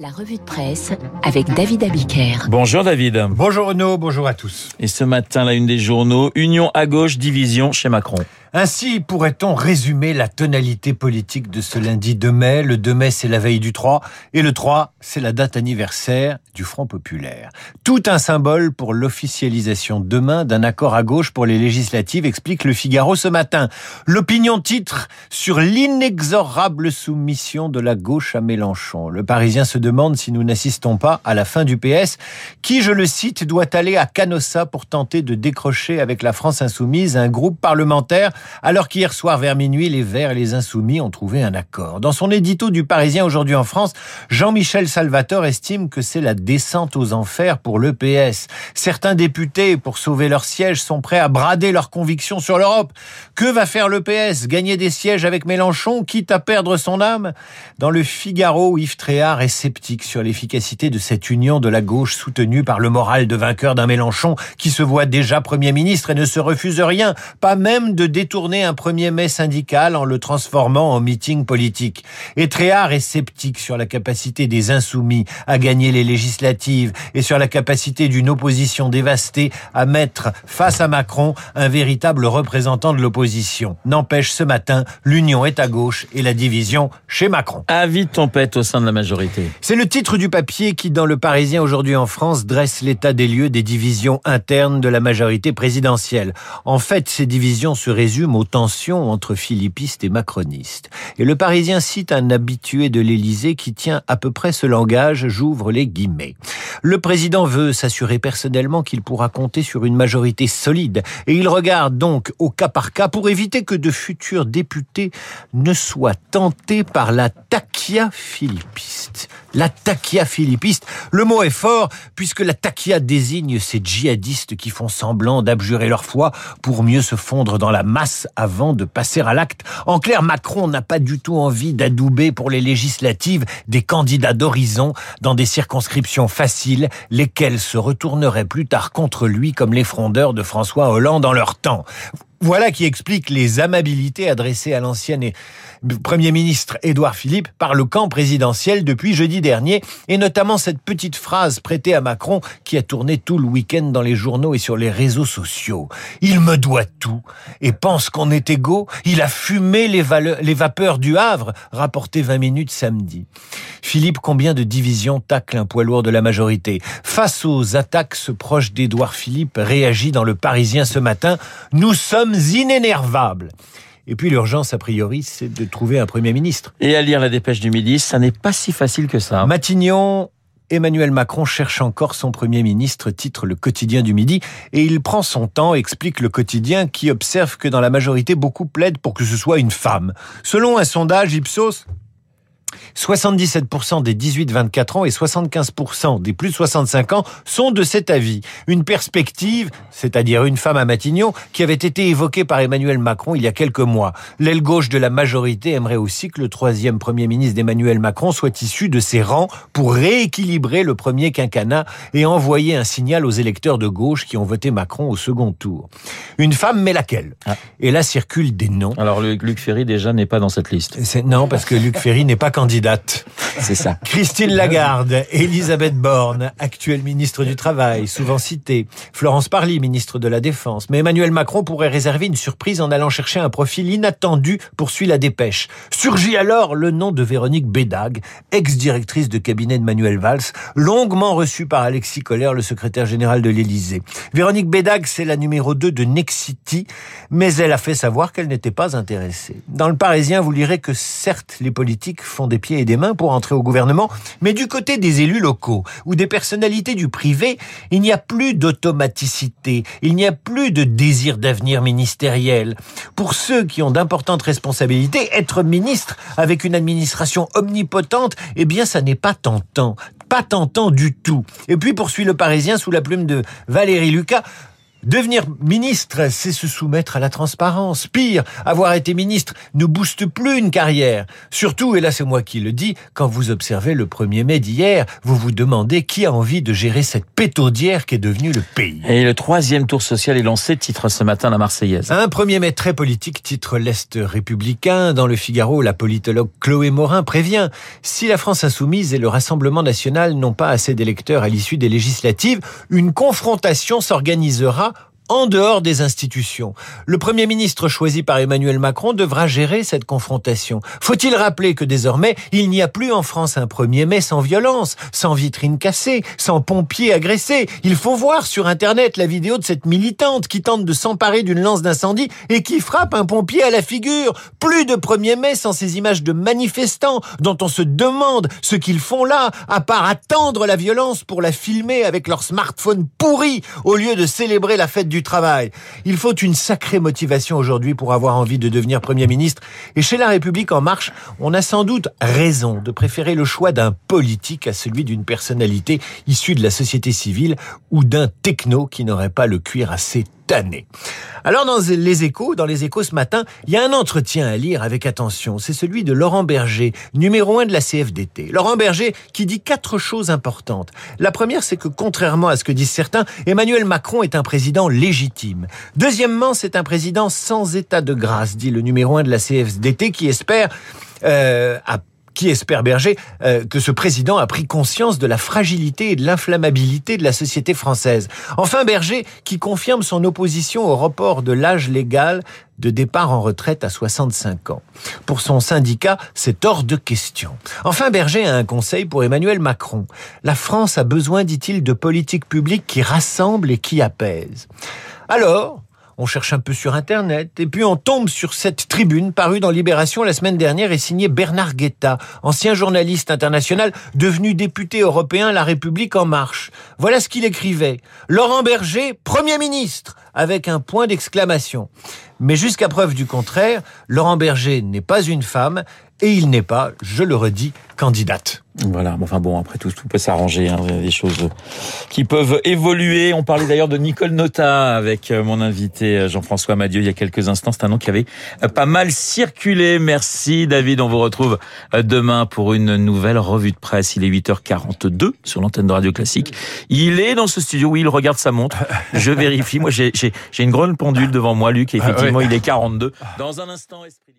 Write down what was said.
La revue de presse avec David Abiker. Bonjour David. Bonjour Renaud, bonjour à tous. Et ce matin, la une des journaux, Union à gauche, division chez Macron. Ainsi pourrait-on résumer la tonalité politique de ce lundi 2 mai? Le 2 mai, c'est la veille du 3, et le 3, c'est la date anniversaire du Front populaire. Tout un symbole pour l'officialisation demain d'un accord à gauche pour les législatives, explique le Figaro ce matin. L'opinion titre sur l'inexorable soumission de la gauche à Mélenchon. Le Parisien se demande si nous n'assistons pas à la fin du PS, qui, je le cite, doit aller à Canossa pour tenter de décrocher avec la France insoumise un groupe parlementaire alors qu'hier soir vers minuit, les Verts et les Insoumis ont trouvé un accord. Dans son édito du Parisien aujourd'hui en France, Jean-Michel Salvatore estime que c'est la descente aux enfers pour l'EPS. Certains députés, pour sauver leur siège, sont prêts à brader leurs convictions sur l'Europe. Que va faire l'EPS Gagner des sièges avec Mélenchon, quitte à perdre son âme? Dans le Figaro, Yves Tréhard est sceptique sur l'efficacité de cette union de la gauche soutenue par le moral de vainqueur d'un Mélenchon qui se voit déjà Premier ministre et ne se refuse rien, pas même de détourner un 1er mai syndical en le transformant en meeting politique. Et Tréhard est sceptique sur la capacité des insoumis à gagner les législatives et sur la capacité d'une opposition dévastée à mettre face à Macron un véritable représentant de l'opposition. N'empêche, ce matin, l'union est à gauche et la division chez Macron. Avis tempête au sein de la majorité. C'est le titre du papier qui, dans le Parisien aujourd'hui en France, dresse l'état des lieux des divisions internes de la majorité présidentielle. En fait, ces divisions se résument aux tensions entre philippistes et macronistes. Et le Parisien cite un habitué de l'Élysée qui tient à peu près ce langage, j'ouvre les guillemets. Le président veut s'assurer personnellement qu'il pourra compter sur une majorité solide et il regarde donc au cas par cas pour éviter que de futurs députés ne soient tentés par la taquia philippiste. La taquia philippiste, le mot est fort puisque la taquia désigne ces djihadistes qui font semblant d'abjurer leur foi pour mieux se fondre dans la masse avant de passer à l'acte. En clair, Macron n'a pas du tout envie d'adouber pour les législatives des candidats d'horizon dans des circonscriptions faciles, lesquelles se retourneraient plus tard contre lui comme les frondeurs de François Hollande en leur temps. Voilà qui explique les amabilités adressées à l'ancien Premier ministre Édouard Philippe par le camp présidentiel depuis jeudi dernier, et notamment cette petite phrase prêtée à Macron qui a tourné tout le week-end dans les journaux et sur les réseaux sociaux. Il me doit tout et pense qu'on est égaux. Il a fumé les, vapeurs du Havre, rapporté 20 minutes samedi. Philippe, combien de divisions tacle un poids lourd de la majorité? Face aux attaques, ce proche d'Édouard Philippe réagit dans le Parisien ce matin. Inénervables. Et puis l'urgence, a priori, c'est de trouver un Premier ministre. Et à lire la dépêche du midi, ça n'est pas si facile que ça. Matignon Emmanuel Macron cherche encore son Premier ministre, titre le quotidien du midi, et il prend son temps, explique le quotidien, qui observe que dans la majorité, beaucoup plaident pour que ce soit une femme. Selon un sondage Ipsos, 77% des 18-24 ans et 75% des plus de 65 ans sont de cet avis. Une perspective, c'est-à-dire une femme à Matignon, qui avait été évoquée par Emmanuel Macron il y a quelques mois. L'aile gauche de la majorité aimerait aussi que le troisième Premier ministre d'Emmanuel Macron soit issu de ses rangs pour rééquilibrer le premier quinquennat et envoyer un signal aux électeurs de gauche qui ont voté Macron au second tour. Une femme, mais laquelle? Ah. Et là circulent des noms. Alors Luc Ferry déjà n'est pas dans cette liste. Non, parce que Luc Ferry n'est pas candidate. C'est ça. Christine Lagarde, Elisabeth Borne, actuelle ministre du Travail, souvent citée, Florence Parly, ministre de la Défense. Mais Emmanuel Macron pourrait réserver une surprise en allant chercher un profil inattendu, poursuit la dépêche. Surgit alors le nom de Véronique Bédag, ex-directrice de cabinet de Manuel Valls, longuement reçue par Alexis Collère, le secrétaire général de l'Élysée. Véronique Bédag, c'est la numéro 2 de Nexity, mais elle a fait savoir qu'elle n'était pas intéressée. Dans le Parisien, vous lirez que certes, les politiques font des pieds et des mains pour entrer au gouvernement, mais du côté des élus locaux ou des personnalités du privé, il n'y a plus d'automaticité, il n'y a plus de désir d'avenir ministériel. Pour ceux qui ont d'importantes responsabilités, être ministre avec une administration omnipotente, eh bien ça n'est pas tentant pas tentant du tout. Et puis poursuit le Parisien sous la plume de Valérie Lucas, Devenir ministre, c'est se soumettre à la transparence. Pire, avoir été ministre ne booste plus une carrière. Surtout, et là c'est moi qui le dis, quand vous observez le 1er mai d'hier, vous vous demandez qui a envie de gérer cette pétaudière qui est devenue le pays. Et le troisième tour social est lancé, titre ce matin la Marseillaise. Un 1er mai très politique, titre l'Est républicain. Dans le Figaro, la politologue Chloé Morin prévient, si la France insoumise et le Rassemblement national n'ont pas assez d'électeurs à l'issue des législatives, une confrontation s'organisera en dehors des institutions. Le Premier ministre choisi par Emmanuel Macron devra gérer cette confrontation. Faut-il rappeler que désormais, il n'y a plus en France un 1er mai sans violence, sans vitrine cassée, sans pompiers agressés? Il faut voir sur Internet la vidéo de cette militante qui tente de s'emparer d'une lance d'incendie et qui frappe un pompier à la figure. Plus de 1er mai sans ces images de manifestants dont on se demande ce qu'ils font là, à part attendre la violence pour la filmer avec leur smartphone pourri au lieu de célébrer la fête du travail. Il faut une sacrée motivation aujourd'hui pour avoir envie de devenir Premier ministre. Et chez La République En Marche, on a sans doute raison de préférer le choix d'un politique à celui d'une personnalité issue de la société civile ou d'un techno qui n'aurait pas le cuir assez Alors dans les échos, dans les échos ce matin, il y a un entretien à lire avec attention. C'est celui de Laurent Berger, numéro un de la CFDT. Laurent Berger qui dit quatre choses importantes. La première, c'est que contrairement à ce que disent certains, Emmanuel Macron est un président légitime. Deuxièmement, c'est un président sans état de grâce, dit le numéro un de la CFDT qui espère euh, qui espère Berger euh, que ce président a pris conscience de la fragilité et de l'inflammabilité de la société française. Enfin, Berger qui confirme son opposition au report de l'âge légal de départ en retraite à 65 ans. Pour son syndicat, c'est hors de question. Enfin, Berger a un conseil pour Emmanuel Macron. La France a besoin, dit-il, de politiques publiques qui rassemblent et qui apaisent. Alors, on cherche un peu sur Internet, et puis on tombe sur cette tribune parue dans Libération la semaine dernière et signée Bernard Guetta, ancien journaliste international devenu député européen La République en marche. Voilà ce qu'il écrivait. Laurent Berger, Premier ministre, avec un point d'exclamation. Mais jusqu'à preuve du contraire, Laurent Berger n'est pas une femme et il n'est pas, je le redis, candidate. Voilà, enfin bon, après tout, tout peut s'arranger, hein. il y a des choses qui peuvent évoluer. On parlait d'ailleurs de Nicole Nota avec euh, mon invité euh, Jean-François Madieu il y a quelques instants. C'est un nom qui avait euh, pas mal circulé. Merci David, on vous retrouve demain pour une nouvelle revue de presse. Il est 8h42 sur l'antenne de Radio Classique. Il est dans ce studio, oui, il regarde sa montre. Je vérifie, moi j'ai une grande pendule devant moi, Luc, il est 42. Dans un instant, Esprit